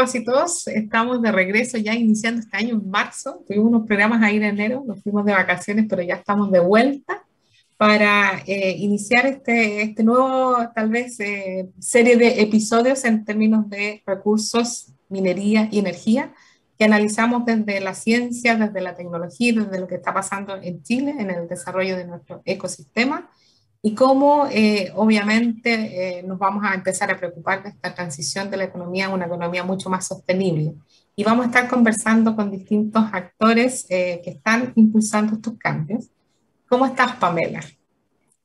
todas y todos. Estamos de regreso ya iniciando este año en marzo. Tuvimos unos programas ahí en enero, nos fuimos de vacaciones, pero ya estamos de vuelta para eh, iniciar este, este nuevo, tal vez, eh, serie de episodios en términos de recursos, minería y energía, que analizamos desde la ciencia, desde la tecnología, desde lo que está pasando en Chile, en el desarrollo de nuestro ecosistema y cómo eh, obviamente eh, nos vamos a empezar a preocupar de esta transición de la economía a una economía mucho más sostenible. Y vamos a estar conversando con distintos actores eh, que están impulsando estos cambios. ¿Cómo estás, Pamela?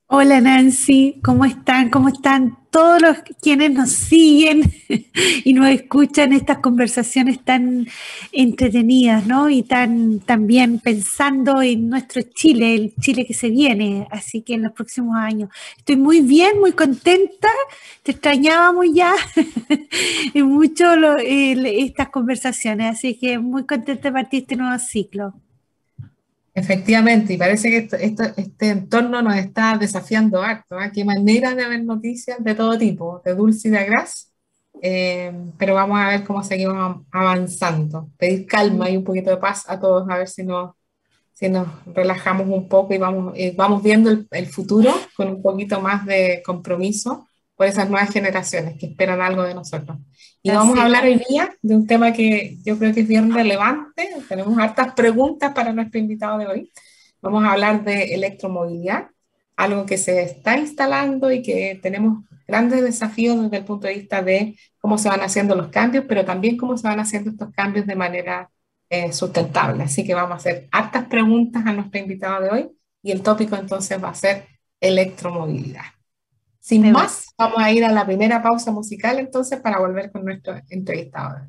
Hola Nancy, ¿cómo están? ¿Cómo están todos los quienes nos siguen y nos escuchan estas conversaciones tan entretenidas, ¿no? Y tan también pensando en nuestro Chile, el Chile que se viene, así que en los próximos años. Estoy muy bien, muy contenta, te extrañábamos ya en mucho estas conversaciones, así que muy contenta de partir este nuevo ciclo. Efectivamente, y parece que este entorno nos está desafiando harto. ¿eh? Qué manera de ver noticias de todo tipo, de dulce y de gras, eh, pero vamos a ver cómo seguimos avanzando. Pedir calma y un poquito de paz a todos, a ver si nos, si nos relajamos un poco y vamos, vamos viendo el, el futuro con un poquito más de compromiso por esas nuevas generaciones que esperan algo de nosotros. Y vamos a hablar hoy día de un tema que yo creo que es bien relevante. Tenemos hartas preguntas para nuestro invitado de hoy. Vamos a hablar de electromovilidad, algo que se está instalando y que tenemos grandes desafíos desde el punto de vista de cómo se van haciendo los cambios, pero también cómo se van haciendo estos cambios de manera eh, sustentable. Así que vamos a hacer hartas preguntas a nuestro invitado de hoy y el tópico entonces va a ser electromovilidad. Sin más, vamos a ir a la primera pausa musical entonces para volver con nuestro entrevistador.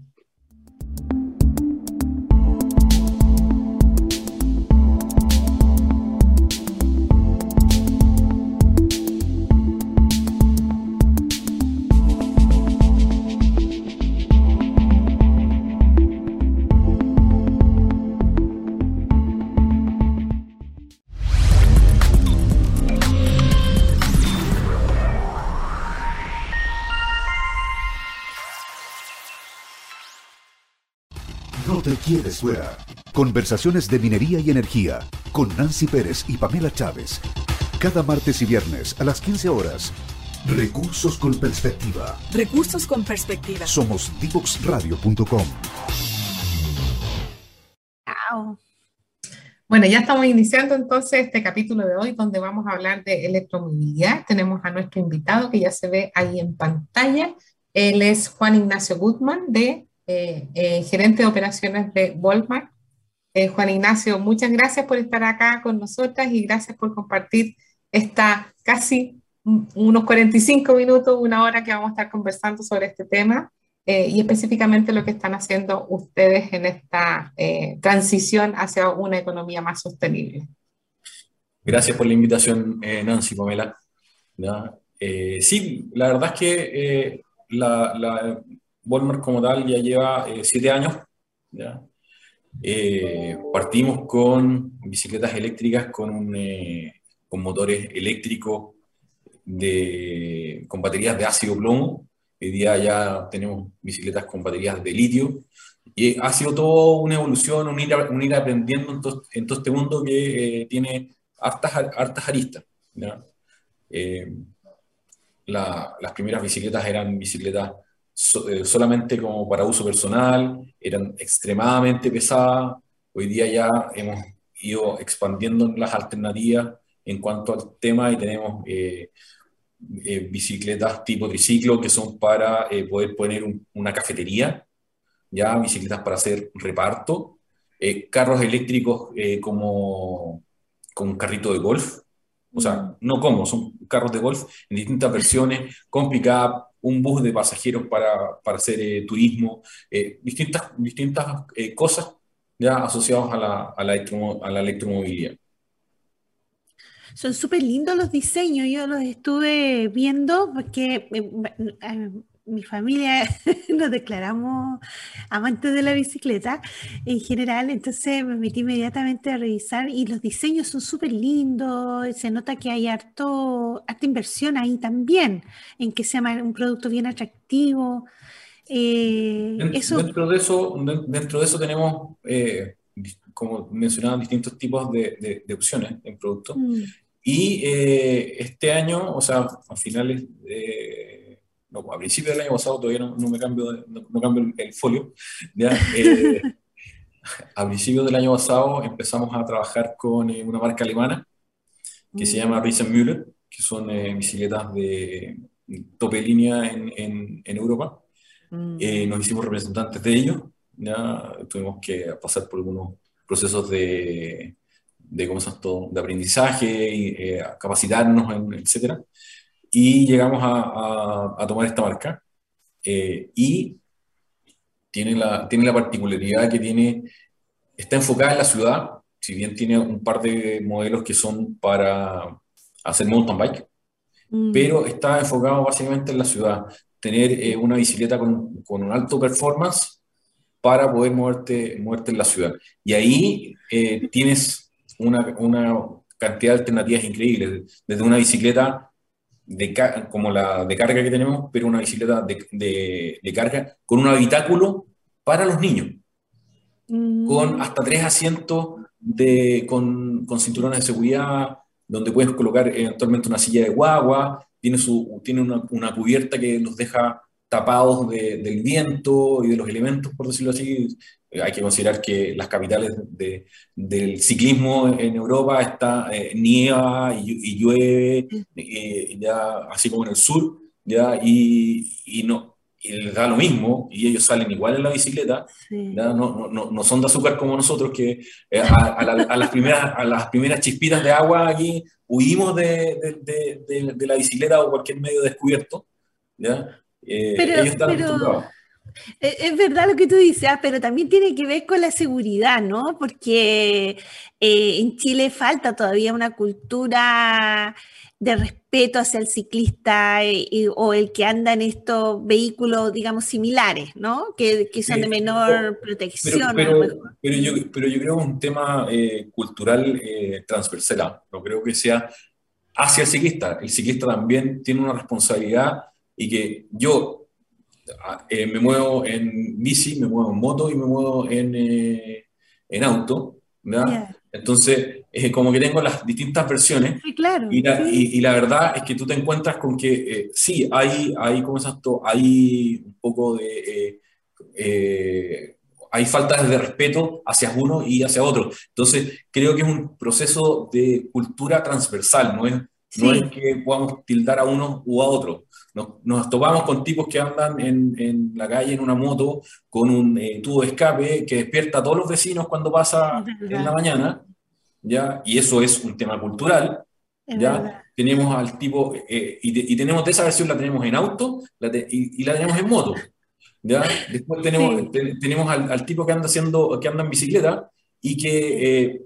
Quieres fuera. Conversaciones de minería y energía con Nancy Pérez y Pamela Chávez. Cada martes y viernes a las 15 horas. Recursos con perspectiva. Recursos con perspectiva. Somos divoxradio.com. Bueno, ya estamos iniciando entonces este capítulo de hoy donde vamos a hablar de electromovilidad. Tenemos a nuestro invitado que ya se ve ahí en pantalla. Él es Juan Ignacio Gutman de eh, eh, gerente de operaciones de Walmart. Eh, Juan Ignacio, muchas gracias por estar acá con nosotras y gracias por compartir esta casi unos 45 minutos, una hora que vamos a estar conversando sobre este tema y específicamente lo que están haciendo ustedes en esta transición hacia una economía más sostenible. Gracias por la invitación, Nancy Pamela. sí, la verdad es que la, Walmart como tal ya lleva eh, siete años. Eh, partimos con bicicletas eléctricas con, eh, con motores eléctricos de, con baterías de ácido plomo. Hoy día ya tenemos bicicletas con baterías de litio. Y ha sido todo una evolución, un ir, aprendiendo en todo, en este mundo que tiene hartas, hartas aristas. las primeras bicicletas eran bicicletas eh, solamente como para uso personal, eran extremadamente pesadas. Hoy día ya hemos ido expandiendo las alternativas en cuanto al tema y tenemos eh, eh, bicicletas tipo triciclo que son para poder poner una cafetería, ya bicicletas para hacer reparto, carros eléctricos como con un carrito de golf, o sea, no como, son carros de golf en distintas versiones, con pick-up, un bus de pasajeros para, para hacer eh, turismo, eh, distintas, distintas eh, cosas ya asociadas a la, a la, a la electromovilidad. Son súper lindos los diseños, yo los estuve viendo porque mi familia nos declaramos amantes de la bicicleta en general, entonces me metí inmediatamente a revisar y los diseños son súper lindos, se nota que hay harto, harta inversión ahí también, en que sea un producto bien atractivo. Eh, dentro, de eso, dentro de eso tenemos, eh, como mencionaban, distintos tipos de, de, opciones en productos. Mm. Y eh, este año, o sea, a finales, de, no, a principios del año pasado, todavía no, me cambio, no, cambio el, folio, ¿ya? a principios del año pasado empezamos a trabajar con una marca alemana que se llama Riesenmüller, que son bicicletas de tope línea en, en, en Europa. Mm. Eh, nos hicimos representantes de ellos, ya tuvimos que pasar por algunos procesos de, de, ¿cómo se de aprendizaje, y, eh, capacitarnos, etc. Y llegamos a, a, tomar esta marca. Eh, y tiene la, tiene la particularidad que tiene, está enfocada en la ciudad, si bien tiene un par de modelos que son para hacer mountain bike, mm. pero está enfocado básicamente en la ciudad tener eh, una bicicleta con, con, un alto performance para poder moverte, moverte en la ciudad. Y ahí eh, tienes una, una, cantidad de alternativas increíbles, desde una bicicleta de, como la de carga que tenemos, pero una bicicleta de, de, carga con un habitáculo para los niños, mm. con hasta tres asientos de, con, con cinturones de seguridad, donde puedes colocar eventualmente una silla de guagua, tiene, su, tiene una, una cubierta que nos deja tapados del viento y de los elementos, por decirlo así. Eh, hay que considerar que las capitales de, del ciclismo en Europa está eh, nieva y, llueve, eh, ya, así como en el sur, ya, y, y no, y les da lo mismo, y ellos salen igual en la bicicleta, no, no, no, son de azúcar como nosotros, que eh, a, las primeras, a las primeras chispitas de agua aquí huimos de, de, de, la bicicleta o cualquier medio descubierto. ¿ya? Eh, ellos están acostumbrados. Eh, es verdad lo que tú dices, ah, pero también tiene que ver con la seguridad, ¿no? Porque en Chile falta todavía una cultura de respeto hacia el ciclista eh, o el que anda en estos vehículos, digamos, similares, ¿no? Que, que son de menor protección. Pero, pero, yo, pero, yo, creo que es un tema eh, cultural eh, transversal, no creo que sea hacia el ciclista. El ciclista también tiene una responsabilidad y que yo ah, me muevo en bici, me muevo en moto y me muevo en, en auto, ¿verdad? Entonces, es como que tengo las distintas versiones. Sí, claro. Y la, y, la, verdad es que tú te encuentras con que eh, sí, hay, hay, ¿cómo es esto? Hay un poco de... Eh, eh, hay faltas de respeto hacia uno y hacia otro. Entonces, creo que es un proceso de cultura transversal, no es, no es que podamos tildar a uno u a otro. Nos, nos topamos con tipos que andan en, en, la calle en una moto con un tubo de escape que despierta a todos los vecinos cuando pasa en la mañana ¿ya? Y eso es un tema cultural, ¿ya? Tenemos al tipo, eh, y, tenemos de esa versión, la tenemos en auto y, la tenemos en moto, ¿ya? Después tenemos, tenemos al, tipo que anda, haciendo, que anda en bicicleta y que eh,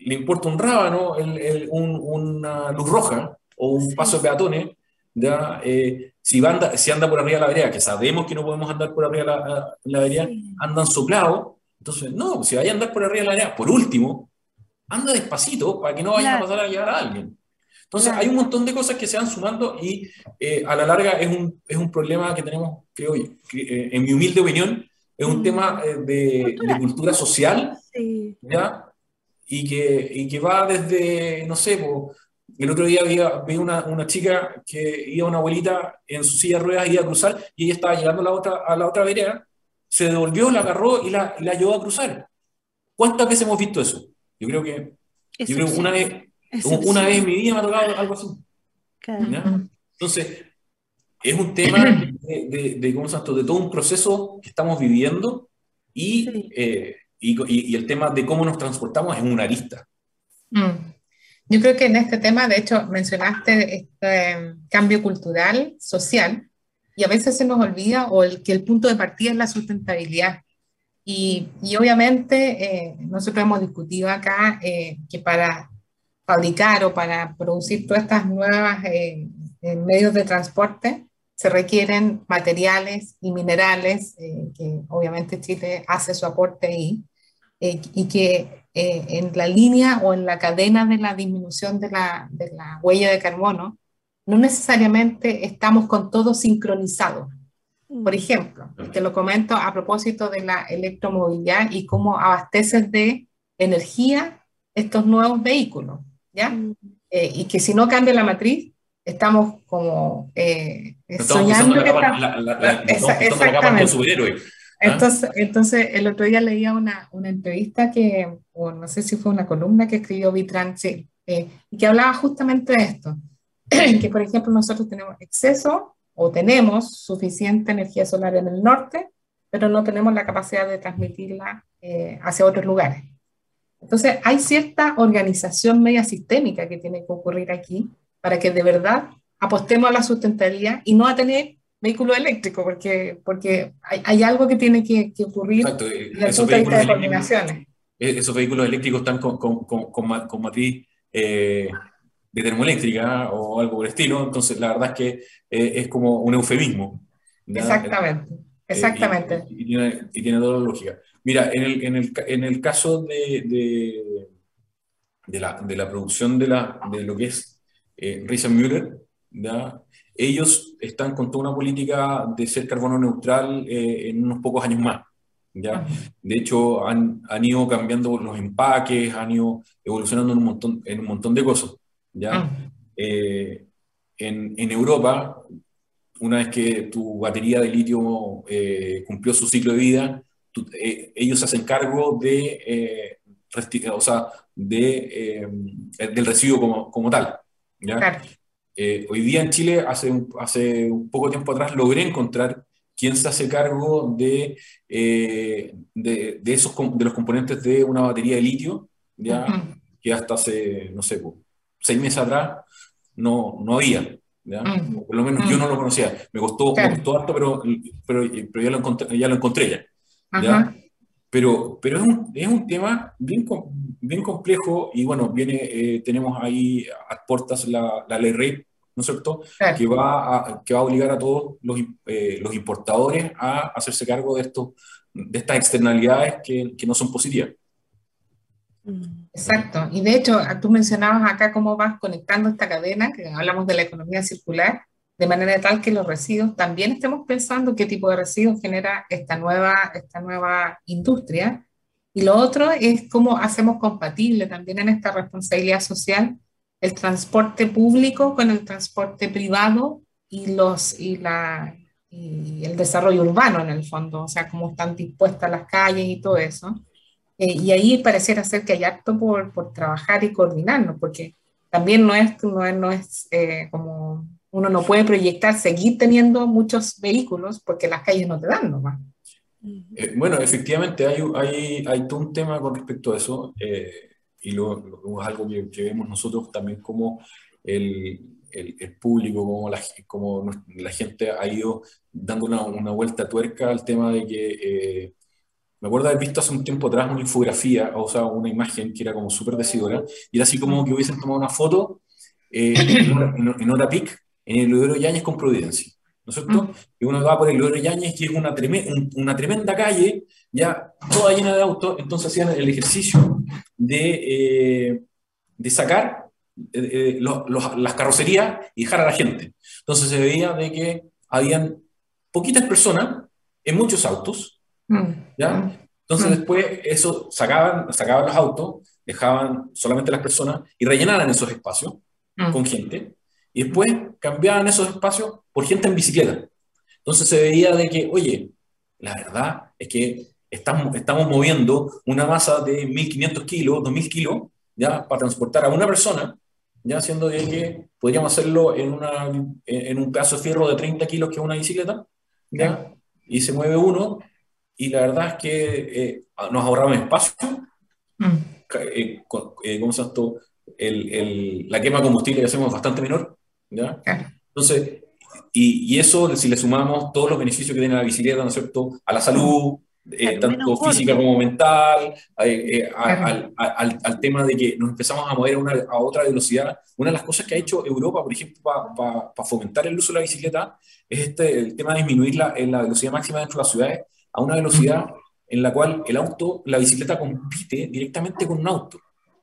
le importa un rábano, el, una luz roja o un paso de peatones, ¿ya? Eh, si, anda, si anda por arriba de la vereda, que sabemos que no podemos andar por arriba de la, la vereda, andan soplados, entonces, no, si vaya a andar por arriba de la vereda, por último, anda despacito para que no vaya a pasar a llegar a alguien. Entonces, hay un montón de cosas que se van sumando y eh, a la larga es un, es un problema que tenemos, creo yo, eh, en mi humilde opinión, es un mm. tema eh, de, cultura. de, cultura social, ¿ya? Y que, y que va desde, no sé, el otro día vi, vi una, una, chica que iba una abuelita en su silla de ruedas, iba a cruzar y ella estaba llegando a la otra, a la otra vereda, se devolvió, la agarró y la, la ayudó a cruzar. ¿Cuántas veces hemos visto eso? Yo creo que, yo creo una, vez, una vez en mi vida me ha tocado algo así. Entonces, es un tema de, de, de, ¿cómo de todo un proceso que estamos viviendo y, eh, y, y, el tema de cómo nos transportamos es una arista. Mm. Yo creo que en este tema, de hecho, mencionaste este em, cambio cultural, social, y a veces se nos olvida o el, que el punto de partida es la sustentabilidad. Y, y obviamente eh, nosotros hemos discutido acá eh, que para fabricar o para producir todas estas nuevas eh, medios de transporte se requieren materiales y minerales, que obviamente Chile hace su aporte ahí, y que en la línea o en la cadena de la disminución de la, de la huella de carbono, no necesariamente estamos con todo sincronizado. Por ejemplo, te lo comento a propósito de la electromovilidad y cómo abastecen de energía estos nuevos vehículos, ¿ya? Mm. Eh, y que si no cambia la matriz, estamos como eh, Estamos soñando que está- la- la- la- estamos pisando la capa ¿ah? Entonces, entonces, el otro día leía una, una entrevista que, o no sé si fue una columna que escribió Vitran, sí, eh, y que hablaba justamente de esto, que por ejemplo nosotros tenemos exceso o tenemos suficiente energía solar en el norte, pero no tenemos la capacidad de transmitirla eh, hacia otros lugares. Entonces, hay cierta organización media sistémica que tiene que ocurrir aquí para que de verdad apostemos a la sustentabilidad y no a tener vehículo eléctrico, porque, porque hay, hay algo que tiene que, que ocurrir Exacto, eh, desde el esos punto de vista de coordinaciones. eh, esos vehículos eléctricos están con, con, con, con matriz eh, de termoeléctrica o algo por el estilo, entonces la verdad es que eh, es como un eufemismo. Exactamente, Eh, exactamente. Y, y tiene, y tiene toda la lógica. Mira, en el, en el, en el caso de, de, de la, de la producción de, la, de lo que es eh, Müller, ¿ya? Ellos están con toda una política de ser carbono neutral eh, en unos pocos años más. ¿ya? De hecho, han, han ido cambiando los empaques, han ido evolucionando en un montón, en un montón de cosas. ¿ya? Ah, Eh, en, en Europa, una vez que tu batería de litio eh, cumplió su ciclo de vida, eh, ellos se hacen cargo de, o sea, de, del residuo como, como tal. ¿ya? claro. Eh, hoy día en Chile, hace hace un poco tiempo atrás, logré encontrar quién se hace cargo de, eh, de, de esos, de los componentes de una batería de litio, ¿ya? Ujú. que hasta hace, no sé, seis meses atrás no, no había. ¿ya? Por lo menos yo no lo conocía. Me costó, Claro. me costó harto, pero, pero, pero ya, lo encontré, ya lo encontré ya. Pero, pero es, un, es un tema bien, bien complejo y bueno, viene, eh, tenemos ahí a puertas la, la ley REP, ¿no es cierto? Claro. Que va a, que va a obligar a todos los, eh, los importadores a hacerse cargo de, estos, de estas externalidades que, que no son positivas. Mm. Exacto. Y de hecho, tú mencionabas acá cómo vas conectando esta cadena, que hablamos de la economía circular, de manera tal que los residuos también estemos pensando qué tipo de residuos genera esta nueva, esta nueva industria. Y lo otro es cómo hacemos compatible también en esta responsabilidad social el transporte público con el transporte privado y, los, y, la, el desarrollo urbano en el fondo, o sea, cómo están dispuestas las calles y todo eso. Eh, y ahí pareciera ser que hay acto por, por trabajar y coordinarnos, porque también no es, no es, no es eh, como uno no puede proyectar seguir teniendo muchos vehículos porque las calles no te dan nomás. Eh, bueno, efectivamente hay, hay, hay todo un tema con respecto a eso, eh, y lo, lo- es algo que, que vemos nosotros también como el, el, el público, como la, como la gente ha ido dando una, una vuelta a tuerca al tema de que, eh, me acuerdo haber visto hace un tiempo atrás una infografía, o sea, una imagen que era como súper decidora, y era así como que hubiesen tomado una foto eh, en, hora, en hora peak en el Ludero Yáñez con Providencia, ¿no es cierto? Y uno va por el Ludero Yáñez, que es una, treme- un- una tremenda calle, ya toda llena de autos, entonces hacían el ejercicio de, eh, de sacar eh, eh, los- los- las carrocerías y dejar a la gente. Entonces se veía de que habían poquitas personas en muchos autos, Mm. ¿ya? Entonces Mm. después eso sacaban, sacaban los autos, dejaban solamente las personas y rellenaran esos espacios Mm. con gente y después cambiaban esos espacios por gente en bicicleta. Entonces se veía de que, oye, la verdad es que estamos, estamos moviendo una masa de 1.500 kilos, 2.000 kilos, ya, para transportar a una persona, ya siendo de que podríamos hacerlo en, una, en, un de fierro de 30 kilos que es una bicicleta, ya, y se mueve uno, y la verdad es que eh, nos ahorramos espacio, Mm. eh, co- eh, ¿cómo se llama esto? El, el- la quema de combustible que hacemos es bastante menor, ¿ya? Entonces, y, y eso, si le sumamos todos los beneficios que tiene la bicicleta, ¿no es cierto?, a la salud, eh, tanto física como mental, eh, eh, al tema de que nos empezamos a mover a, una, a otra velocidad. Una de las cosas que ha hecho Europa, por ejemplo, para fomentar el uso de la bicicleta, es este, el tema de disminuir la, en la velocidad máxima dentro de las ciudades a una velocidad en la cual el auto, la bicicleta compite directamente con un auto.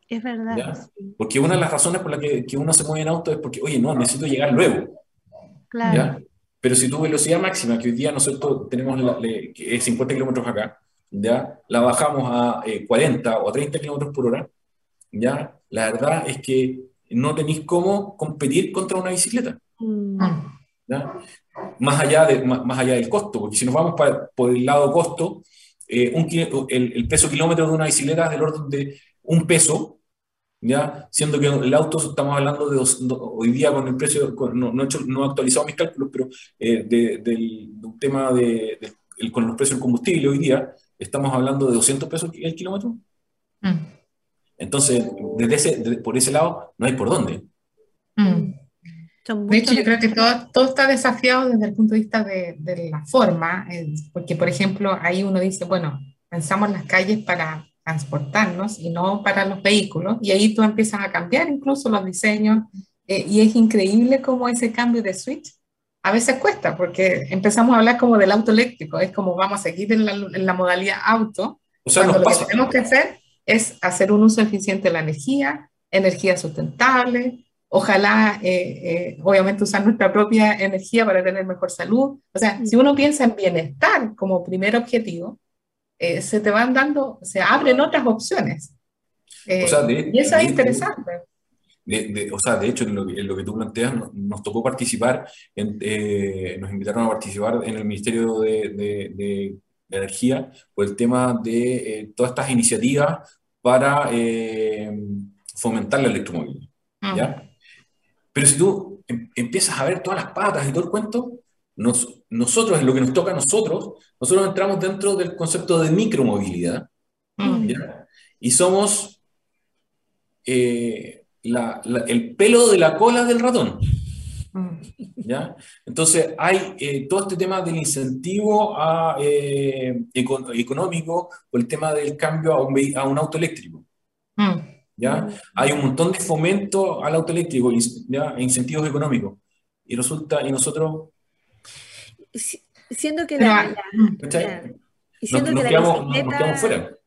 Es verdad. ¿Ya? sí, Porque una de las razones por las que, que uno se mueve en auto es porque, oye, no, necesito llegar luego. claro. ¿ya? Pero si tu velocidad máxima, que hoy día nosotros tenemos la, le, que es 50 kilómetros acá, ¿ya? la bajamos a 40 o a 30 kilómetros por hora, ¿ya? la verdad es que no tenéis cómo competir contra una bicicleta. Mm. ¿ya? Más, allá de, más, allá del costo, porque si nos vamos para, por el lado costo, eh, un, el, el, peso kilómetro de una bicicleta es del orden de un peso, ¿ya? Siendo que el auto, estamos hablando de, hoy día con el precio, no, no, he hecho, no, he actualizado mis cálculos, pero eh, de, del, tema de, con los precios del combustible hoy día, estamos hablando de 200 pesos el kilómetro. Mm. Entonces, desde ese, por ese lado, no hay por dónde. Mm. De hecho, yo creo que todo, todo, está desafiado desde el punto de vista de, de la forma, eh, porque, por ejemplo, ahí uno dice, bueno, pensamos las calles para transportarnos y no para los vehículos, y ahí tú empiezas a cambiar incluso los diseños, eh, y es increíble cómo ese cambio de switch a veces cuesta, porque empezamos a hablar como del auto eléctrico, es como vamos a seguir en la, en la modalidad auto, o sea, cuando lo que tenemos que hacer es hacer un uso eficiente de la energía, energía sustentable, ojalá, eh, eh, obviamente, usar nuestra propia energía para tener mejor salud. O sea, si uno piensa en bienestar como primer objetivo, eh, se te van dando, se abren otras opciones. y eso es interesante. o sea, de hecho, en lo, que tú planteas, nos, tocó participar, nos invitaron a participar en el Ministerio de, de Energía por el tema de todas estas iniciativas para fomentar la electromovilidad. Ah. ¿ya? Pero si tú em, empiezas a ver todas las patas y todo el cuento, nos, nosotros, en lo que nos toca a nosotros, nosotros entramos dentro del concepto de micromovilidad. Mm. Y somos eh, el pelo de la cola del ratón. Mm. ¿Ya? Entonces hay eh, todo este tema del incentivo a, eh, económico o el tema del cambio a un, a un auto eléctrico. Mm. ¿ya? Hay un montón de fomento al auto eléctrico, ¿ya? E incentivos económicos. Y resulta, y nosotros... siendo que la bicicleta,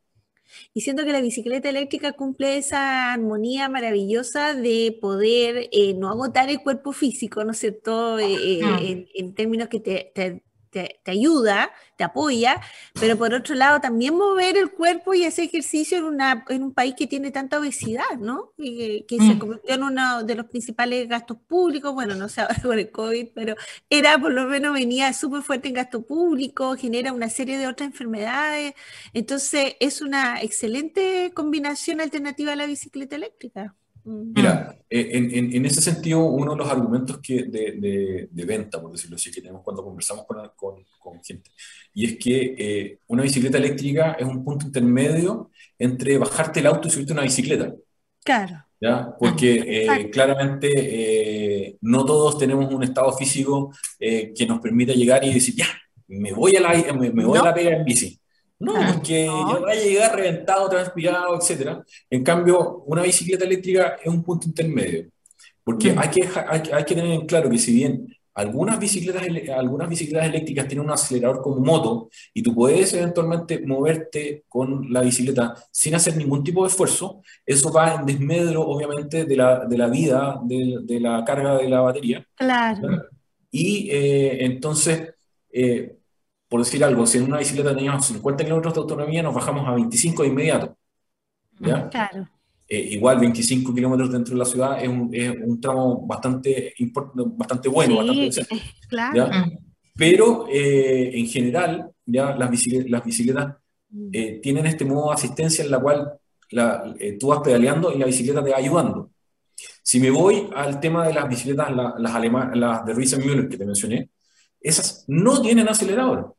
Y siento que la bicicleta eléctrica cumple esa armonía maravillosa de poder eh, no agotar el cuerpo físico, ¿no es cierto? Eh, eh, en, términos que te, te, te, ayuda, te apoya, pero por otro lado también mover el cuerpo y ese ejercicio en, una, en un país que tiene tanta obesidad, ¿no? Y que, se mm. convirtió en uno de los principales gastos públicos, bueno, no sé ahora con el COVID, pero era por lo menos venía súper fuerte en gasto público, genera una serie de otras enfermedades, entonces es una excelente combinación alternativa a la bicicleta eléctrica. Mira, eh, en, en, ese sentido, uno de los argumentos que de, de, venta, por decirlo así, que tenemos cuando conversamos con, con, con gente, y es que eh, una bicicleta eléctrica es un punto intermedio entre bajarte el auto y subirte a una bicicleta. Claro. ¿Ya? Porque eh, claramente no todos tenemos un estado físico que nos permita llegar y decir, ya, me voy a la, me, voy a la pega en bici. No, porque ya va a llegar reventado, transpirado, etc. En cambio, una bicicleta eléctrica es un punto intermedio. Porque mm. hay, que, hay, que tener en claro que si bien algunas bicicletas, algunas bicicletas eléctricas tienen un acelerador como moto y tú puedes eventualmente moverte con la bicicleta sin hacer ningún tipo de esfuerzo, eso va en desmedro, obviamente, de la, de la vida, de, de, la carga de la batería. Claro. Y eh, entonces, eh, por decir algo, si en una bicicleta teníamos 50 kilómetros de autonomía, nos bajamos a 25 de inmediato. ¿ya? Claro. Eh, igual 25 kilómetros dentro de la ciudad es un, es un tramo bastante, bastante bueno, bastante decente, claro. Pero eh, en general, ya las bicicletas, las bicicletas mm. eh, tienen este modo de asistencia en la cual la, tú vas pedaleando y la bicicleta te va ayudando. Si me voy al tema de las bicicletas, las, las, las de Riesenmüller que te mencioné, esas no tienen acelerador.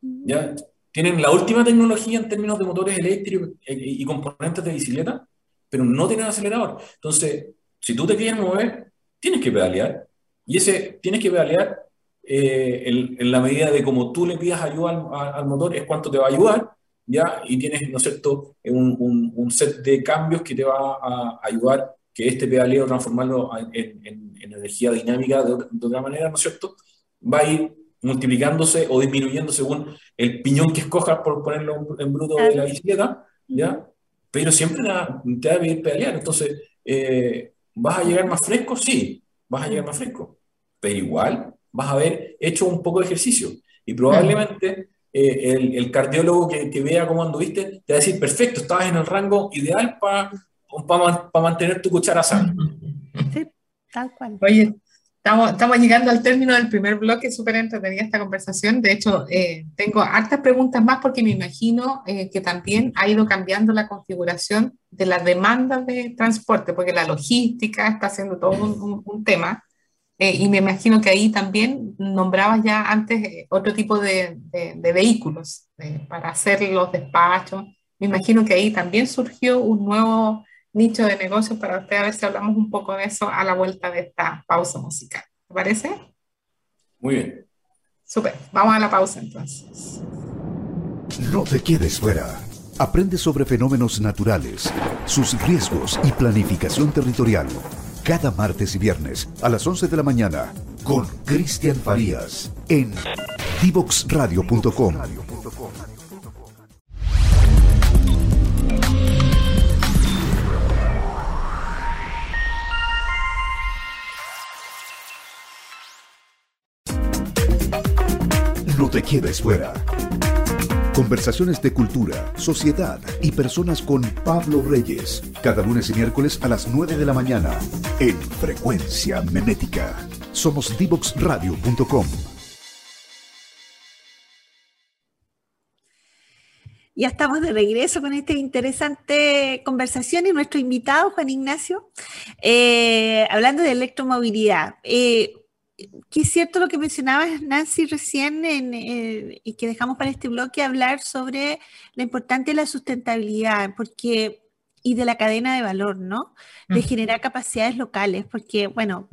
¿Ya? Tienen la última tecnología en términos de motores eléctricos y componentes de bicicleta, pero no tienen acelerador. Entonces, si tú te quieres mover, tienes que pedalear. Y ese tienes que pedalear eh, en, la medida de como tú le pidas ayuda al, motor, es cuánto te va a ayudar, ¿ya? Y tienes, ¿no es cierto?, un, un, set de cambios que te va a ayudar que este pedaleo transformarlo en, energía dinámica de, de, otra manera, ¿no es cierto? Va a ir multiplicándose o disminuyendo según el piñón que escojas, por ponerlo en bruto de la bicicleta, ¿ya? Pero siempre te va a pedir pedalear. Entonces, eh, ¿vas a llegar más fresco? Sí, vas a llegar más fresco. Pero igual vas a haber hecho un poco de ejercicio. Y probablemente eh, el, el, cardiólogo que, que, vea cómo anduviste te va a decir, perfecto, estabas en el rango ideal para pa, mantener tu cuchara sana. Sí, tal cual. Oye, estamos, estamos llegando al término del primer bloque, súper entretenida esta conversación. De hecho, eh, tengo hartas preguntas más porque me imagino eh, que también ha ido cambiando la configuración de las demandas de transporte, porque la logística está siendo todo un, un, un tema. Eh, y me imagino que ahí también nombrabas ya antes eh, otro tipo de, de, vehículos eh, para hacer los despachos. Me imagino que ahí también surgió un nuevo nicho de negocio para usted. A ver si hablamos un poco de eso a la vuelta de esta pausa musical. ¿Te parece? Muy bien. Súper. Vamos a la pausa entonces. No te quedes fuera. Aprende sobre fenómenos naturales, sus riesgos y planificación territorial cada martes y viernes a las 11 de la mañana con Cristian Farías en divoxradio.com. No te quedes fuera. Conversaciones de cultura, sociedad y personas con Pablo Reyes. Cada lunes y miércoles a las 9 de la mañana en Frecuencia Memética. Somos divoxradio.com. Ya estamos de regreso con esta interesante conversación y nuestro invitado, Juan Ignacio, eh, hablando de electromovilidad. Eh, que es cierto lo que mencionabas, Nancy, recién, eh, y que dejamos para este bloque, hablar sobre la importancia de la sustentabilidad, porque y de la cadena de valor, ¿no? De generar capacidades locales, porque, bueno,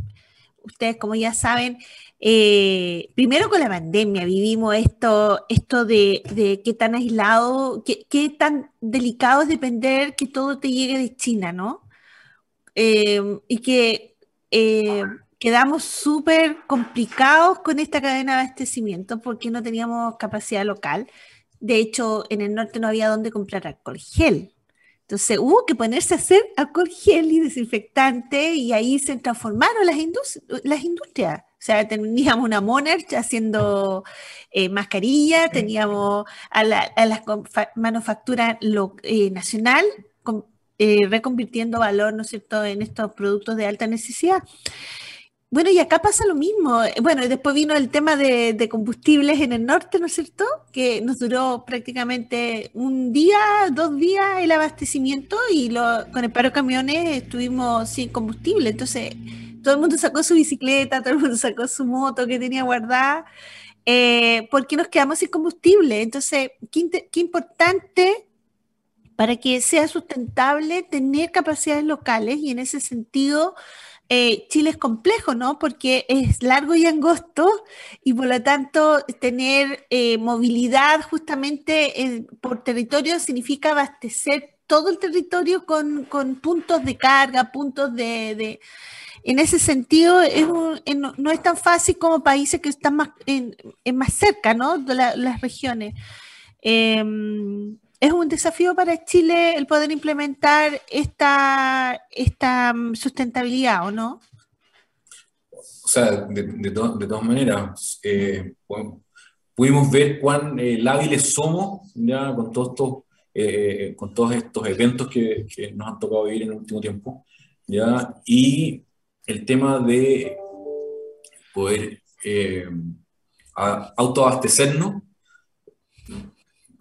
ustedes como ya saben, eh, primero con la pandemia vivimos esto, esto de, de qué tan aislado, qué, qué, tan delicado es depender que todo te llegue de China, ¿no? Eh, y que quedamos súper complicados con esta cadena de abastecimiento porque no teníamos capacidad local. De hecho, en el norte no había dónde comprar alcohol gel. Entonces hubo que ponerse a hacer alcohol gel y desinfectante y ahí se transformaron las, las industrias. O sea, teníamos una Monarch haciendo eh, mascarilla, teníamos a la, manufactura eh, nacional eh, reconvirtiendo valor, ¿no es cierto?, en estos productos de alta necesidad. Bueno, y acá pasa lo mismo. Bueno, después vino el tema de, combustibles en el norte, ¿no es cierto? Que nos duró prácticamente un día, dos días el abastecimiento y lo, con el paro de camiones estuvimos sin combustible. Entonces, todo el mundo sacó su bicicleta, todo el mundo sacó su moto que tenía guardada, eh, porque nos quedamos sin combustible. Entonces, qué, qué importante para que sea sustentable tener capacidades locales y en ese sentido eh, Chile es complejo, ¿no? Porque es largo y angosto y por lo tanto tener eh, movilidad justamente por territorio significa abastecer todo el territorio con, puntos de carga, puntos de... en ese sentido, no, es tan fácil como países que están más, en, más cerca, ¿no? De las regiones. Es un desafío para Chile el poder implementar esta, esta mm, sustentabilidad, ¿o no? O sea, de, de, todas maneras, eh, pudimos ver cuán eh, somos ya con todos estos, eh, con todos estos eventos que, que, nos han tocado vivir en el último tiempo, ¿ya? y el tema de poder eh, autoabastecernos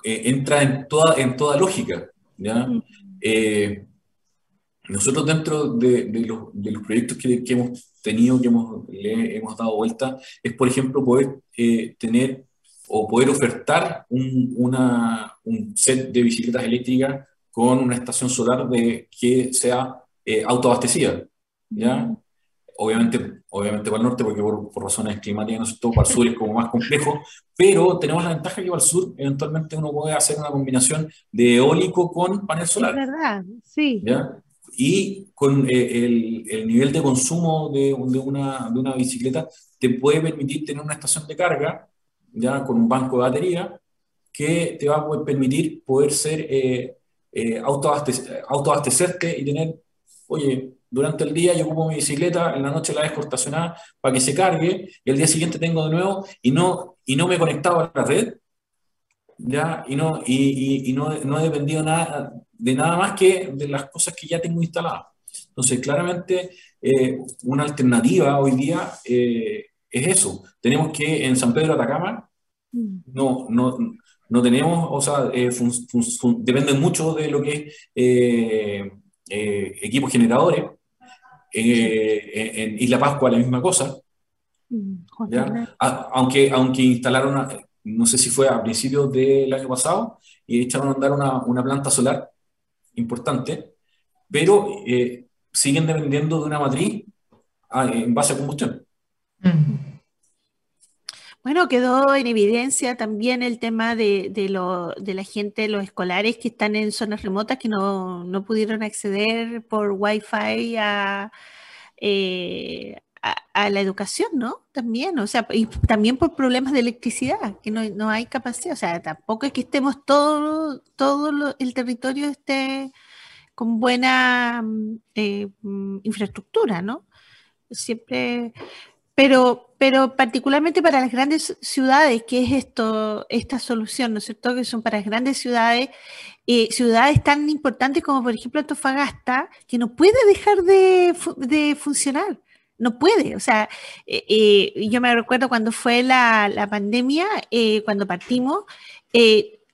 eh, entra en toda, en toda lógica. ¿ya? Eh, nosotros dentro de, de, los, de los, proyectos que, que, hemos tenido, que hemos, le hemos dado vuelta, es por ejemplo poder eh, tener o poder ofertar un, una, un set de bicicletas eléctricas con una estación solar de, que sea autoabastecida. ¿ya? Obviamente, obviamente para el norte, porque por, razones climáticas, todo para el sur es como más complejo, pero tenemos la ventaja que para el sur eventualmente uno puede hacer una combinación de eólico con panel solar. Es verdad, sí. ¿ya? Y con eh, el, el, nivel de consumo de, de, una, de, una, bicicleta te puede permitir tener una estación de carga, ya con un banco de batería, que te va a permitir poder ser eh, eh, autoabastecerte y tener, oye, durante el día yo ocupo mi bicicleta, en la noche la dejo estacionada para que se cargue, y el día siguiente tengo de nuevo, y no, y no me he conectado a la red, ¿ya? Y no, y, y, no, no, he dependido nada, de nada más que de las cosas que ya tengo instaladas. Entonces, claramente, eh, una alternativa hoy día eh, es eso. Tenemos que en San Pedro de Atacama, mm. no, no, no tenemos, o sea, eh, depende mucho de lo que es equipos generadores. En Isla Pascua la misma cosa. Mm, aunque, aunque instalaron, no sé si fue a principios del año pasado, y echaron a andar una, una planta solar importante, pero eh, siguen dependiendo de una matriz ah, en base a combustión. Bueno, quedó en evidencia también el tema de, de, lo, de, la gente, los escolares que están en zonas remotas que no, no pudieron acceder por Wi-Fi a, eh, a, la educación, ¿no? También, o sea, y también por problemas de electricidad, que no, no hay capacidad, o sea, tampoco es que estemos todo, todo el territorio esté con buena mm, eh, mm, infraestructura, ¿no? Siempre, pero, particularmente para las grandes ciudades, que es esto, esta solución, ¿no es cierto? Que son para las grandes ciudades, eh, ciudades tan importantes como por ejemplo Antofagasta, que no puede dejar de, de funcionar no puede. O sea, eh, eh, yo me recuerdo cuando fue la, pandemia, eh, cuando partimos,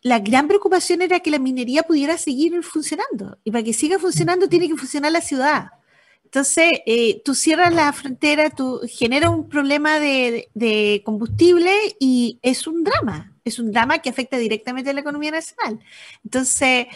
la gran preocupación era que la minería pudiera seguir funcionando. Y para que siga funcionando tiene que funcionar la ciudad. Entonces, tú cierras la frontera, tú generas un problema de combustible y es un drama es un drama que afecta directamente a la economía nacional. Entonces,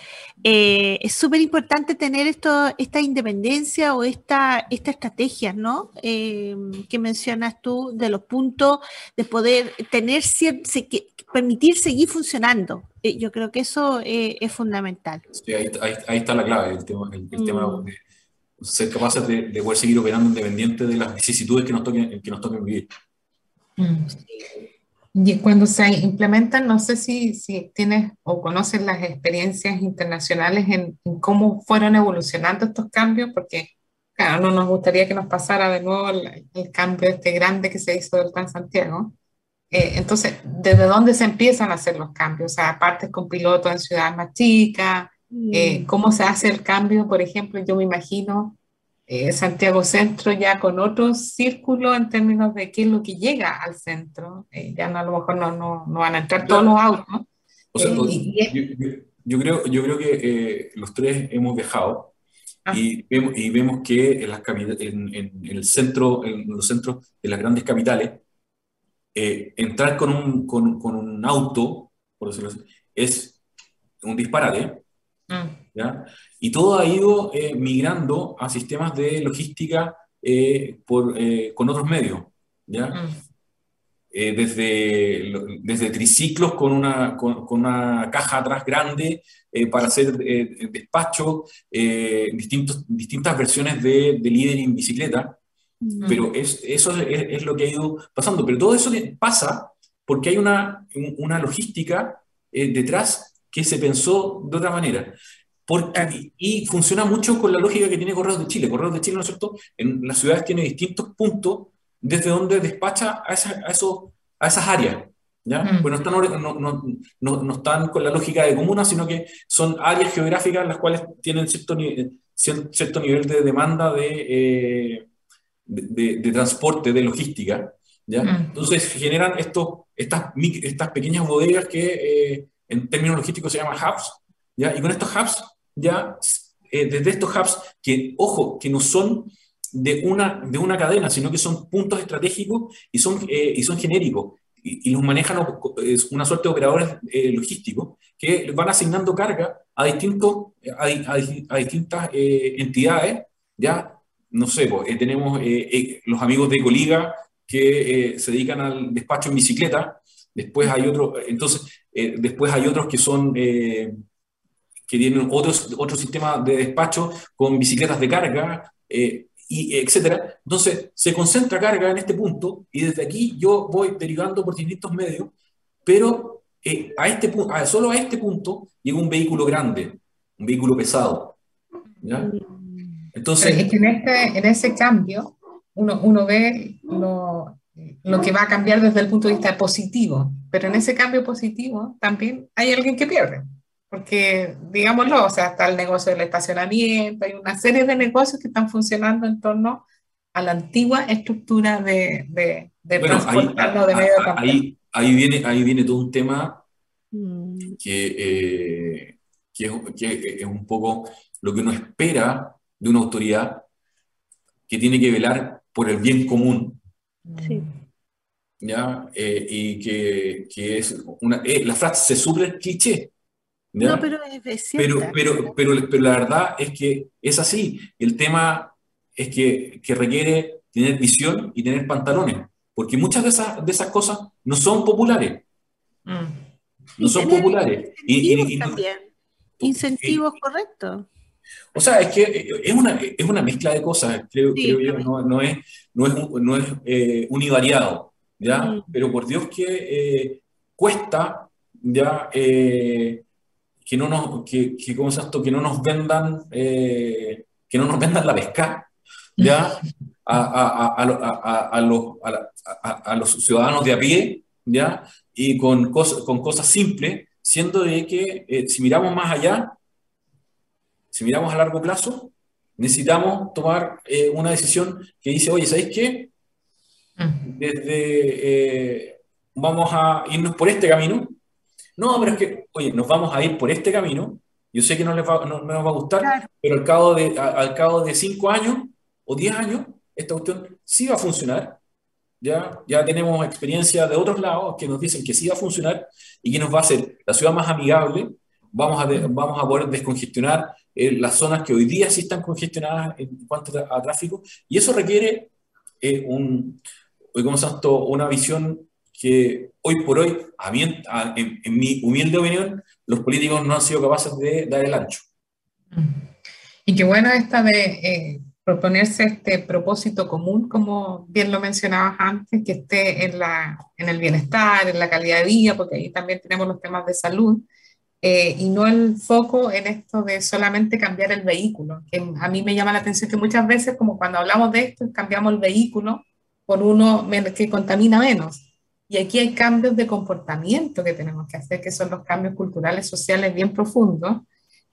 eh, es súper importante tener esto, esta independencia o esta, esta estrategia, ¿no? Eh, que mencionas tú de los puntos de poder tener, que permitir seguir funcionando. Eh, yo creo que eso es fundamental. Sí, ahí, está la clave, el tema, el, tema mm. de ser capaces de, poder seguir operando independiente de las vicisitudes que nos toquen, que nos toquen vivir. Mm. Y cuando se implementan, no sé si, si tienes o conoces las experiencias internacionales en, cómo fueron evolucionando estos cambios, porque claro, no nos gustaría que nos pasara de nuevo el, el este grande que se hizo del Plan Santiago. Eh, entonces, ¿desde dónde se empiezan a hacer los cambios? O sea, partes con pilotos en ciudades más chicas, eh, mm. ¿cómo se hace el cambio? Por ejemplo, yo me imagino eh, Santiago Centro ya con otro círculo en términos de qué es lo que llega al centro. Eh, ya no, a lo mejor no, no, no, van a entrar todos los autos. Eh, yo, creo, yo creo que los tres hemos viajado ah. y, vemos, y vemos que en, las en, en, el centro, en los centros de las grandes capitales, entrar con un, con, con, un auto, por decirlo así, es un disparate. Mm. ¿ya? Y todo ha ido eh, migrando a sistemas de logística eh, por, eh, con otros medios, ¿ya? Mm. desde, desde triciclos con una, con, con una caja atrás grande para hacer despacho, distintos, distintas versiones de, de líder en bicicleta, mm. pero es, eso es, es, lo que ha ido pasando. Pero todo eso pasa porque hay una, una logística detrás que se pensó de otra manera. Porque, y funciona mucho con la lógica que tiene Correos de Chile. Correos de Chile, ¿no es cierto? En las ciudades tiene distintos puntos desde donde despacha a, a, esos, a esas áreas. ¿ya? Mm. Pues no están, no, no, no, están con la lógica de comuna, sino que son áreas geográficas las cuales tienen cierto, cierto nivel de demanda de, eh, de, de, transporte, de logística. ¿ya? Mm. Entonces generan estos, estas, estas pequeñas bodegas que eh, en términos logísticos se llaman hubs. ¿ya? Y con estos hubs ya eh, desde estos hubs que, ojo, que no son de una, de una cadena, sino que son puntos estratégicos y son, eh, y son genéricos. Y, los manejan una suerte de operadores eh, logísticos que van asignando carga a, distintos, a, a, distintas entidades. Ya, no sé, pues, tenemos los amigos de Coliga que se dedican al despacho en bicicleta. Después hay otros, entonces, después hay otros que son que tienen otros, otro sistema de despacho con bicicletas de carga, eh, y etcétera. Entonces, se concentra carga en este punto y desde aquí yo voy derivando por distintos medios, pero eh, a este, a, solo a este punto llega un vehículo grande, un vehículo pesado. ¿ya? Entonces, es que en, este, en ese cambio uno, uno ve lo, lo que va a cambiar desde el punto de vista positivo, pero en ese cambio positivo también hay alguien que pierde, porque digámoslo, o sea, está el negocio del estacionamiento, hay una serie de negocios que están funcionando en torno a la antigua estructura de, de, de bueno, ahí, de medio ahí, ahí, viene, ahí viene todo un tema mm. que, eh, que, que es un poco lo que uno espera de una autoridad que tiene que velar por el bien común. Sí. ¿Ya? Eh, y que, que, es una... Eh, la frase se suple el cliché. No, pero es pero, pero, pero, pero, la verdad es que es así. El tema es que, que requiere tener visión y tener pantalones, porque muchas de esas, de esas cosas no son populares. Mm. No son populares. Incentivos y, también. incentivos correctos. O sea, es que eh, es una, es una mezcla de cosas, creo, creo yo, no, no, es, no es, no es eh, univariado, ¿ya? Mm. Pero por Dios que eh, cuesta, ¿ya? Eh, que no nos, que, que, ¿cómo es esto? Que no nos vendan, que no nos vendan la pesca, ¿ya? A, a, a, a los, los, ciudadanos de a pie, ¿ya? Y con, cosas con cosas simples, siendo de que si miramos más allá, si miramos a largo plazo, necesitamos tomar eh, una decisión que dice, oye, ¿sabéis qué? Mm. Desde, eh, vamos a irnos por este camino. No, pero es que, oye, nos vamos a ir por este camino. Yo sé que no, les va, no, nos va a gustar, pero al cabo, de, al cabo de cinco años o diez años, esta cuestión sí va a funcionar. Ya, ya tenemos experiencia de otros lados que nos dicen que sí va a funcionar y que nos va a hacer la ciudad más amigable. Vamos a, vamos a poder descongestionar eh, las zonas que hoy día sí están congestionadas en cuanto a, tráfico, y eso requiere eh, un, una visión que hoy por hoy, en, mi humilde opinión, los políticos no han sido capaces de dar el ancho. Y qué bueno esta de eh, proponerse este propósito común, como bien lo mencionabas antes, que esté en, la, en el bienestar, en la calidad de vida, porque ahí también tenemos los temas de salud, eh, y no el foco en esto de solamente cambiar el vehículo. Que a mí me llama la atención que muchas veces, como cuando hablamos de esto, cambiamos el vehículo por uno que contamina menos. Y aquí hay cambios de comportamiento que tenemos que hacer, que son los cambios culturales, sociales bien profundos,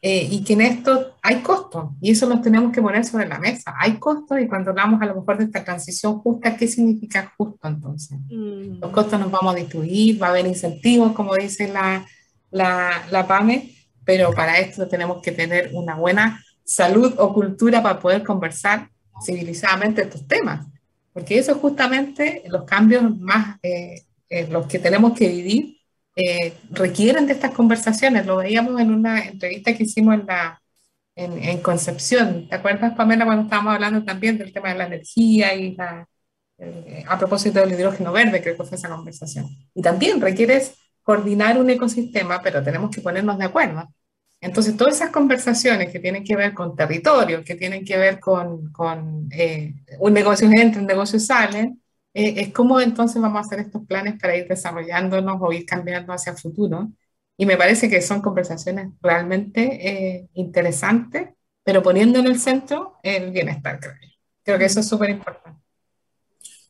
eh, y que en esto hay costos, y eso los tenemos que poner sobre la mesa. Hay costos, y cuando hablamos a lo mejor de esta transición justa, ¿qué significa justo entonces? Mm. Los costos nos vamos a distribuir, va a haber incentivos, como dice la, la, la PAME, pero para esto tenemos que tener una buena salud o cultura para poder conversar civilizadamente estos temas, porque eso es justamente los cambios más, eh, eh, los que tenemos que vivir, eh, requieren de estas conversaciones. Lo veíamos en una entrevista que hicimos en, la, en, en, Concepción. ¿Te acuerdas, Pamela, cuando estábamos hablando también del tema de la energía y la, a propósito del hidrógeno verde, creo que fue esa conversación? Y también requieres coordinar un ecosistema, pero tenemos que ponernos de acuerdo. Entonces, todas esas conversaciones que tienen que ver con territorio, que tienen que ver con, con eh, un negocio entra, un negocio sale, eh, es cómo entonces vamos a hacer estos planes para ir desarrollándonos o ir cambiando hacia el futuro. Y me parece que son conversaciones realmente eh, interesantes, pero poniendo en el centro el bienestar, creo. Creo que eso es súper importante.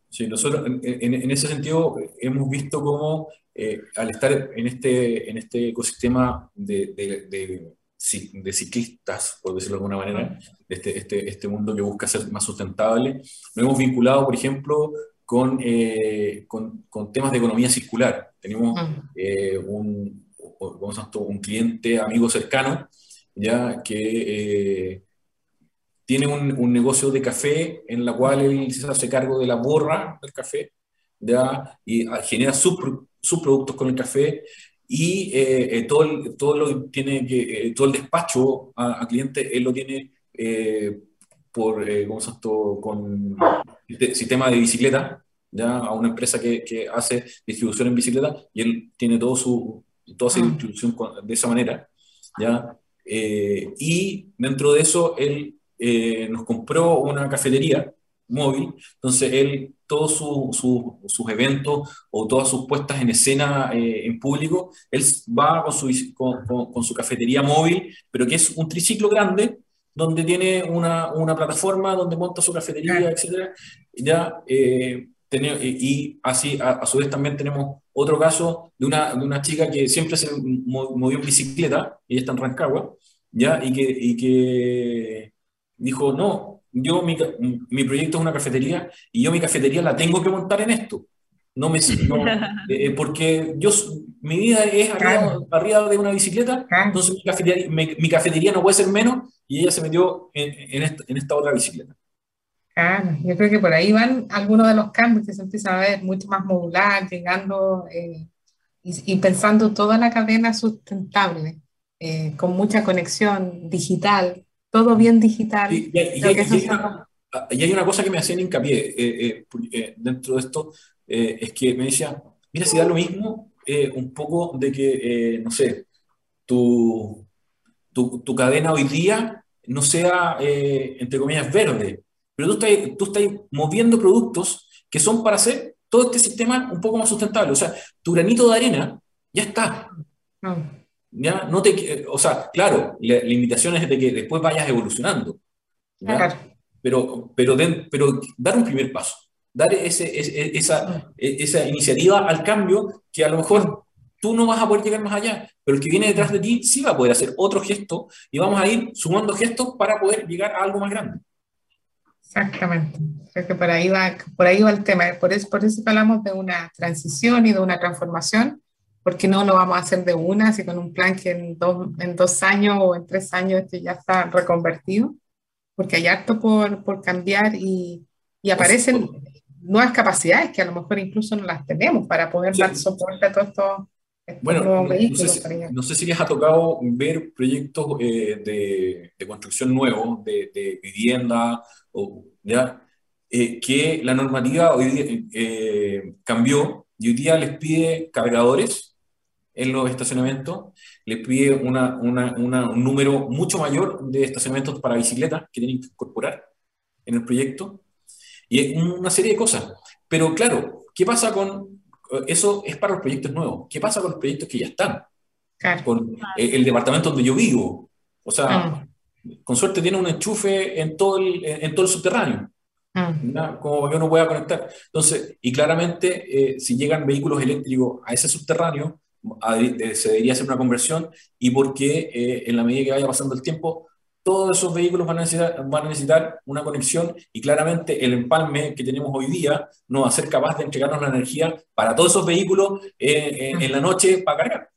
Sí, nosotros en, en, ese sentido hemos visto cómo eh, al estar en este, en este ecosistema de, de, de, ciclistas, por decirlo de alguna manera, de este, este, este, mundo que busca ser más sustentable, nos hemos vinculado, por ejemplo, con, eh, con, con temas de economía circular. Tenemos eh, un, un cliente, amigo cercano, ya que tiene un, un, negocio de café en la cual él se hace cargo de la borra del café ¿ya? y genera su, sus productos con el café y eh, eh, todo, el, todo, lo tiene que, eh, todo el despacho a, clientes, él lo tiene por, ¿cómo se con este sistema de bicicleta, ya a una empresa que, que, hace distribución en bicicleta y él tiene todo su, toda esa ah. distribución de esa manera, ya. y dentro de eso, él nos compró una cafetería móvil, entonces él todos sus eventos o todas sus puestas en escena eh, en público, él va con su, con, su cafetería móvil, pero que es un triciclo grande, donde tiene una, una plataforma donde monta su cafetería, etcétera, ya, eh, y así, a, su vez también tenemos otro caso de una, de una chica que siempre se movió en bicicleta, ella está en Rancagua, ya, y que, y que dijo, no, yo mi, mi, proyecto es una cafetería y yo mi cafetería la tengo que montar en esto. No me no, eh, porque yo mi vida es arriba, de una bicicleta, entonces mi cafetería, mi, cafetería, no puede ser menos y ella se metió en, en, esta, en esta otra bicicleta. Claro, yo creo que por ahí van algunos de los cambios que se empiezan a ver mucho más modular, llegando eh, y, pensando toda la cadena sustentable, eh, con mucha conexión digital, todo bien digital. Y, hay, una, cosa que me hacían hincapié eh, dentro de esto, es que me decía, mira, si da lo mismo un poco de que, no sé, tu, tu, tu, cadena hoy día no sea, entre comillas, verde pero tú estás, tú estás moviendo productos que son para hacer todo este sistema un poco más sustentable. O sea, tu granito de arena ya está. Ah. Ya no te, o sea, claro, la, invitación es de que después vayas evolucionando. Pero, pero, pero dar un primer paso, dar ese, esa, ah. esa iniciativa al cambio que a lo mejor tú no vas a poder llegar más allá, pero el que viene detrás de ti sí va a poder hacer otro gesto y vamos a ir sumando gestos para poder llegar a algo más grande. Exactamente. Creo que por ahí va, por ahí va el tema. Por eso, por eso hablamos de una transición y de una transformación, porque no lo vamos a hacer de una, sino con un plan que en dos, en dos años o en tres años este ya está reconvertido, porque hay harto por, por cambiar y, y aparecen nuevas capacidades que a lo mejor incluso no las tenemos para poder dar soporte a todos estos bueno, no sé, si, les ha tocado ver proyectos eh, de, de, construcción nuevos, de, de vivienda ¿ya? Eh, que la normativa hoy día, eh, cambió y hoy día les pide cargadores en los estacionamientos, les pide una, una, un número mucho mayor de estacionamientos para bicicletas que tienen que incorporar en el proyecto y una serie de cosas. Pero claro, ¿qué pasa con eso? Es para los proyectos nuevos. ¿Qué pasa con los proyectos que ya están? Con el, departamento donde yo vivo. O sea, ah con suerte tiene un enchufe en todo el, en todo el subterráneo. Mm. Como yo no pueda conectar. Entonces, y claramente, eh, si llegan vehículos eléctricos a ese subterráneo, se debería hacer una conversión y porque eh, en la medida que vaya pasando el tiempo, todos esos vehículos van a, necesitar, van a necesitar una conexión y claramente el empalme que tenemos hoy día no va a ser capaz de entregarnos la energía para todos esos vehículos eh, en la noche para cargar.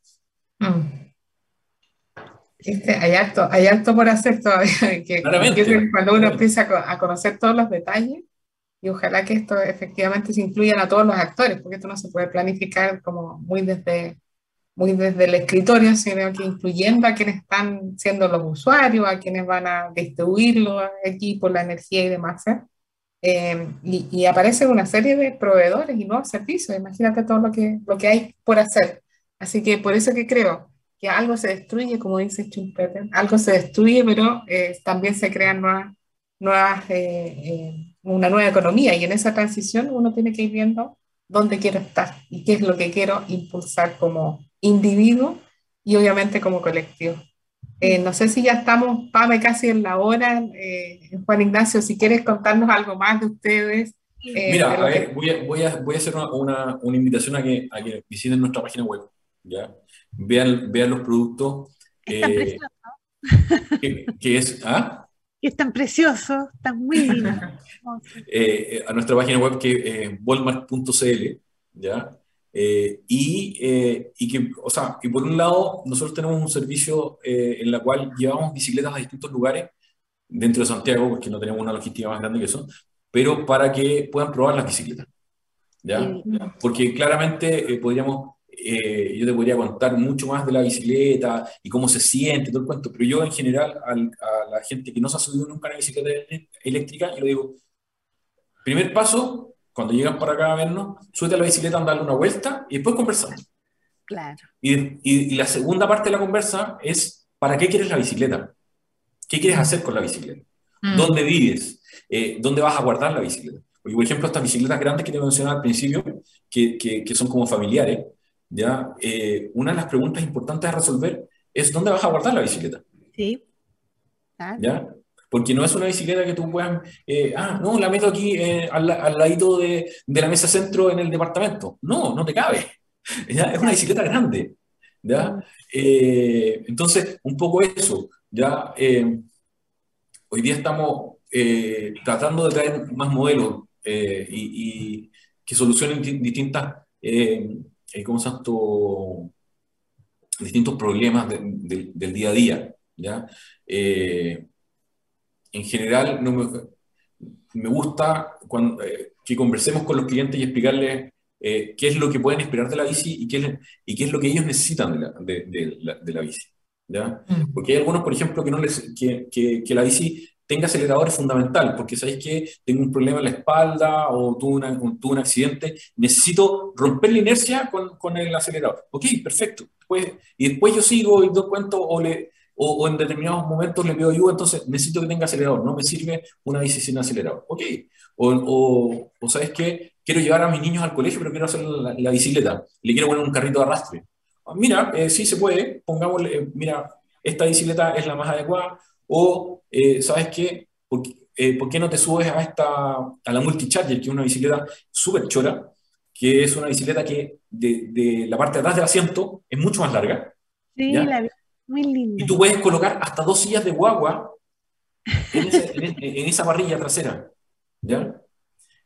Mm. Este, hay, harto, hay harto por hacer todavía. Que, cuando uno empieza a conocer todos los detalles, y ojalá que esto efectivamente se incluyan a todos los actores, porque esto no se puede planificar como muy desde, muy desde el escritorio, sino que incluyendo a quienes están siendo los usuarios, a quienes van a distribuir los equipos, la energía y demás. Eh, y, y aparecen una serie de proveedores y nuevos servicios. Imagínate todo lo que, lo que hay por hacer. Así que por eso que creo que algo se destruye, como dice Schumpeter, algo se destruye, pero eh, también se crean nuevas, nuevas eh, eh, una nueva economía y en esa transición uno tiene que ir viendo dónde quiero estar y qué es lo que quiero impulsar como individuo y obviamente como colectivo. no sé si ya estamos, Pame, casi en la hora. Juan Ignacio, si quieres contarnos algo más de ustedes. Mira, voy, a, voy, a, voy, a, hacer una, una, invitación a que, a que visiten nuestra página web. ¿ya? vean, vean los productos. Eh, que, es, ¿ah? es tan precioso, tan muy lindo. Eh, eh, a nuestra página web que es eh, walmart.cl, ¿ya? Y, y, que, o sea, que por un lado nosotros tenemos un servicio en la cual llevamos bicicletas a distintos lugares dentro de Santiago, porque no tenemos una logística más grande que eso, pero para que puedan probar las bicicletas. ¿ya? Porque claramente podríamos eh, yo te podría contar mucho más de la bicicleta y cómo se siente, todo el cuento, pero yo en general a la gente que no se ha subido nunca a una bicicleta eléctrica, yo le digo, primer paso, cuando llegan para acá a vernos, súbete a la bicicleta, darle una vuelta y después conversamos. Claro. Y, y, la segunda parte de la conversa es, ¿para qué quieres la bicicleta? ¿Qué quieres hacer con la bicicleta? Mm. ¿Dónde vives? Eh, ¿Dónde vas a guardar la bicicleta? Porque, por ejemplo, estas bicicletas grandes que te mencionaba al principio, que, que, que son como familiares, ¿ya? Eh, una de las preguntas importantes a resolver es dónde vas a guardar la bicicleta. Sí. ¿Ya? Porque no es una bicicleta que tú puedas, eh, ah, no, la meto aquí eh, al, al, ladito de, de, la mesa centro en el departamento. No, no te cabe. Es una bicicleta grande. ¿ya? Eh, entonces, un poco eso. ¿ya? hoy día estamos tratando de traer más modelos y, que solucionen distintas, ¿cómo se distintos problemas de, de, del día a día. ¿ya? En general, no me, me gusta cuando, eh, que conversemos con los clientes y explicarles eh, qué es lo que pueden esperar de la bici y qué, y qué es lo que ellos necesitan de la, de, de la, de la bici. ¿ya? Mm. Porque hay algunos, por ejemplo, que, no les, que, que, que la bici tenga acelerador es fundamental, porque sabéis que tengo un problema en la espalda o tuve, una, tuve un accidente, necesito romper la inercia con, con el acelerador. Ok, perfecto. Pues, y después yo sigo y doy cuento o, le, o, o, en determinados momentos le pido ayuda, entonces necesito que tenga acelerador, no me sirve una bici sin acelerador. Ok. O, o, o ¿sabes qué? Quiero llevar a mis niños al colegio, pero quiero hacer la, la bicicleta. Le quiero poner un carrito de arrastre. Ah, mira, eh, sí se puede, pongámosle, mira, esta bicicleta es la más adecuada, o, eh, ¿sabes qué? ¿Por, eh, ¿Por, qué no te subes a, esta, a la Multicharger, que es una bicicleta súper chora, que es una bicicleta que de, de, la parte de atrás del asiento es mucho más larga? Sí, ¿ya? la muy linda. Y tú puedes colocar hasta dos sillas de guagua en, ese, en, en esa parrilla trasera. ¿Ya?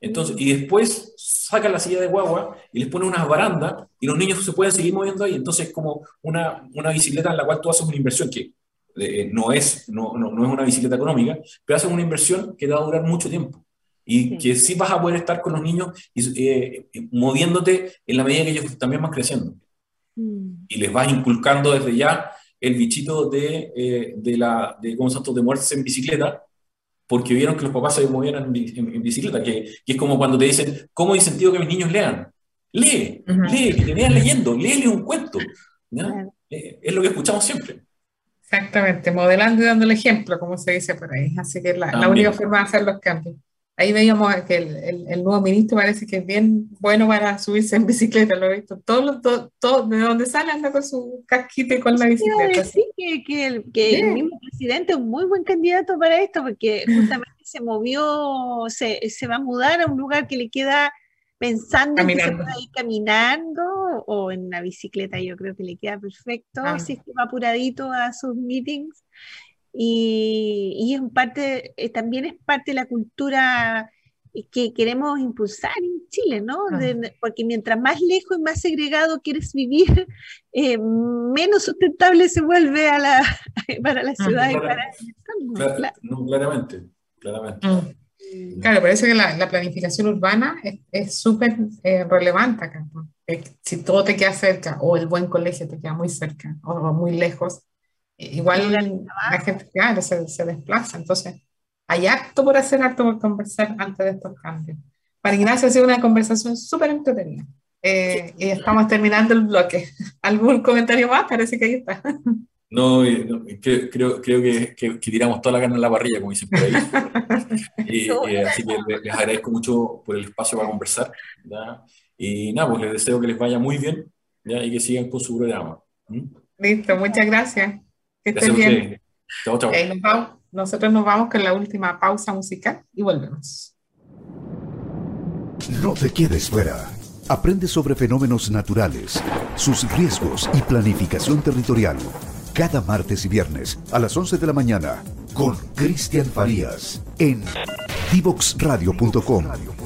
Entonces, y después sacan la silla de guagua y les ponen unas barandas y los niños se pueden seguir moviendo ahí. Entonces, es como una, una bicicleta en la cual tú haces una inversión que eh, no, es, no, no, no, es una bicicleta económica, pero haces una inversión que te va a durar mucho tiempo. Y sí. que sí vas a poder estar con los niños y, eh, moviéndote en la medida que ellos también van creciendo. Mm. Y les vas inculcando desde ya el bichito de, eh, de, la, de, ¿cómo de muertes en bicicleta, porque vieron que los papás se movían en, en, en bicicleta, que, que, es como cuando te dicen, ¿cómo incentivo que mis niños lean? Lee, uh -huh. lee, que te vean leyendo, léele un cuento. Eh, es lo que escuchamos siempre. Exactamente, modelando y dando el ejemplo, como se dice por ahí. Así que la, la única forma de hacer los cambios. Ahí veíamos que el, el, el, nuevo ministro parece que es bien bueno para subirse en bicicleta, lo he visto. Todo, todo, todo de donde sale anda con su casquito y con la bicicleta. Sí, que, que, el, que el mismo presidente es un muy buen candidato para esto, porque justamente se movió, se, se va a mudar a un lugar que le queda pensando caminando. en que se pueda ir caminando o en una bicicleta, yo creo que le queda perfecto, ah. si es que va apuradito a sus meetings. Y, y es parte, eh, también es parte de la cultura que queremos impulsar en Chile, ¿no? Ah. De, porque mientras más lejos y más segregado quieres vivir, eh, menos sustentable se vuelve a la, para la ciudad ah, y para el. Claro, no, claramente, claramente. Mm. Claro, parece que la, la planificación urbana es súper eh, relevante acá. ¿no? Si todo te queda cerca o el buen colegio te queda muy cerca o muy lejos, igual la gente claro, se, se, desplaza. Entonces, hay acto por hacer, acto por conversar antes de estos cambios. Para Ignacio ha sido una conversación súper entretenida. Eh, y estamos terminando el bloque. ¿Algún comentario más? Parece que ahí está. No, no creo, creo, creo que, que, que, tiramos toda la carne en la parrilla, como dicen por ahí. y, y, así que les agradezco mucho por el espacio para conversar. ¿ya? Y nada, pues les deseo que les vaya muy bien ¿ya? y que sigan con su programa. ¿Mm? Listo, muchas gracias. Que estén bien. Chao, chao. Okay, nos vamos, nosotros nos vamos con la última pausa musical y volvemos. No te quedes fuera. Aprende sobre fenómenos naturales, sus riesgos y planificación territorial cada martes y viernes a las 11 de la mañana con Cristian Farías en divoxradio.com.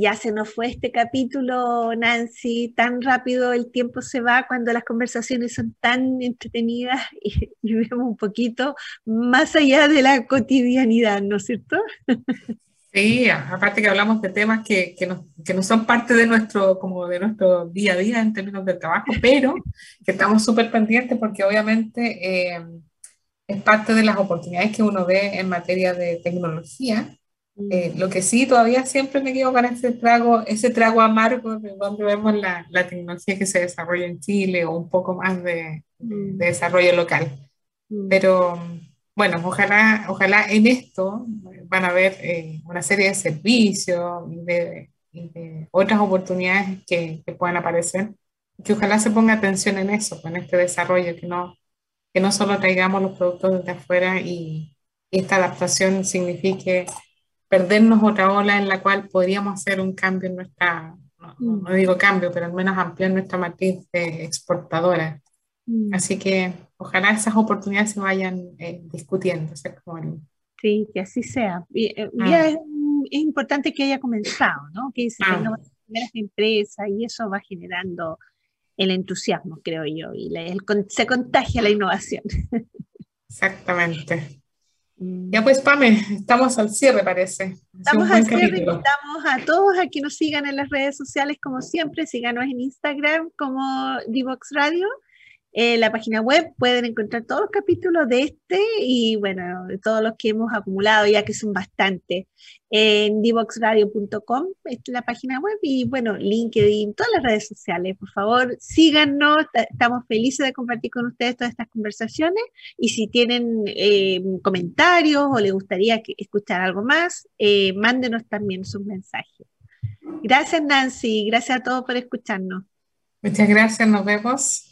Ya se nos fue este capítulo, Nancy. Tan rápido el tiempo se va cuando las conversaciones son tan entretenidas y, y vemos un poquito más allá de la cotidianidad, ¿no es cierto? Sí, aparte que hablamos de temas que, que, no, que, no, son parte de nuestro, como de nuestro día a día en términos del trabajo, pero que estamos súper pendientes porque obviamente eh, es parte de las oportunidades que uno ve en materia de tecnología. Eh, lo que sí, todavía siempre me quedo con ese trago, ese trago amargo de donde vemos la, la tecnología que se desarrolla en Chile o un poco más de, de desarrollo local. Pero bueno, ojalá, ojalá en esto van a haber eh, una serie de servicios y de, otras oportunidades que, que, puedan aparecer, que ojalá se ponga atención en eso, en este desarrollo, que no, que no solo traigamos los productos desde afuera y, esta adaptación signifique perdernos otra ola en la cual podríamos hacer un cambio en nuestra, no, no digo cambio, pero al menos ampliar nuestra matriz de exportadora. Mm. Así que ojalá esas oportunidades se vayan eh, discutiendo. Sí, que así sea. Y, eh, ah. es, importante que haya comenzado, ¿no? Que se ah. las primeras empresas y eso va generando el entusiasmo, creo yo, y se contagia la innovación. Exactamente. Ya pues, Pame, estamos al cierre, parece. Estamos al cierre, invitamos a todos a que nos sigan en las redes sociales, como siempre, síganos en Instagram como Divox Radio en la página web pueden encontrar todos los capítulos de este y bueno, de todos los que hemos acumulado, ya que son bastantes. En divoxradio.com es la página web y bueno, LinkedIn, todas las redes sociales. Por favor, síganos. Estamos felices de compartir con ustedes todas estas conversaciones y si tienen eh, comentarios o les gustaría escuchar algo más, eh, mándenos también sus mensajes. Gracias Nancy, gracias a todos por escucharnos. Muchas gracias, nos vemos.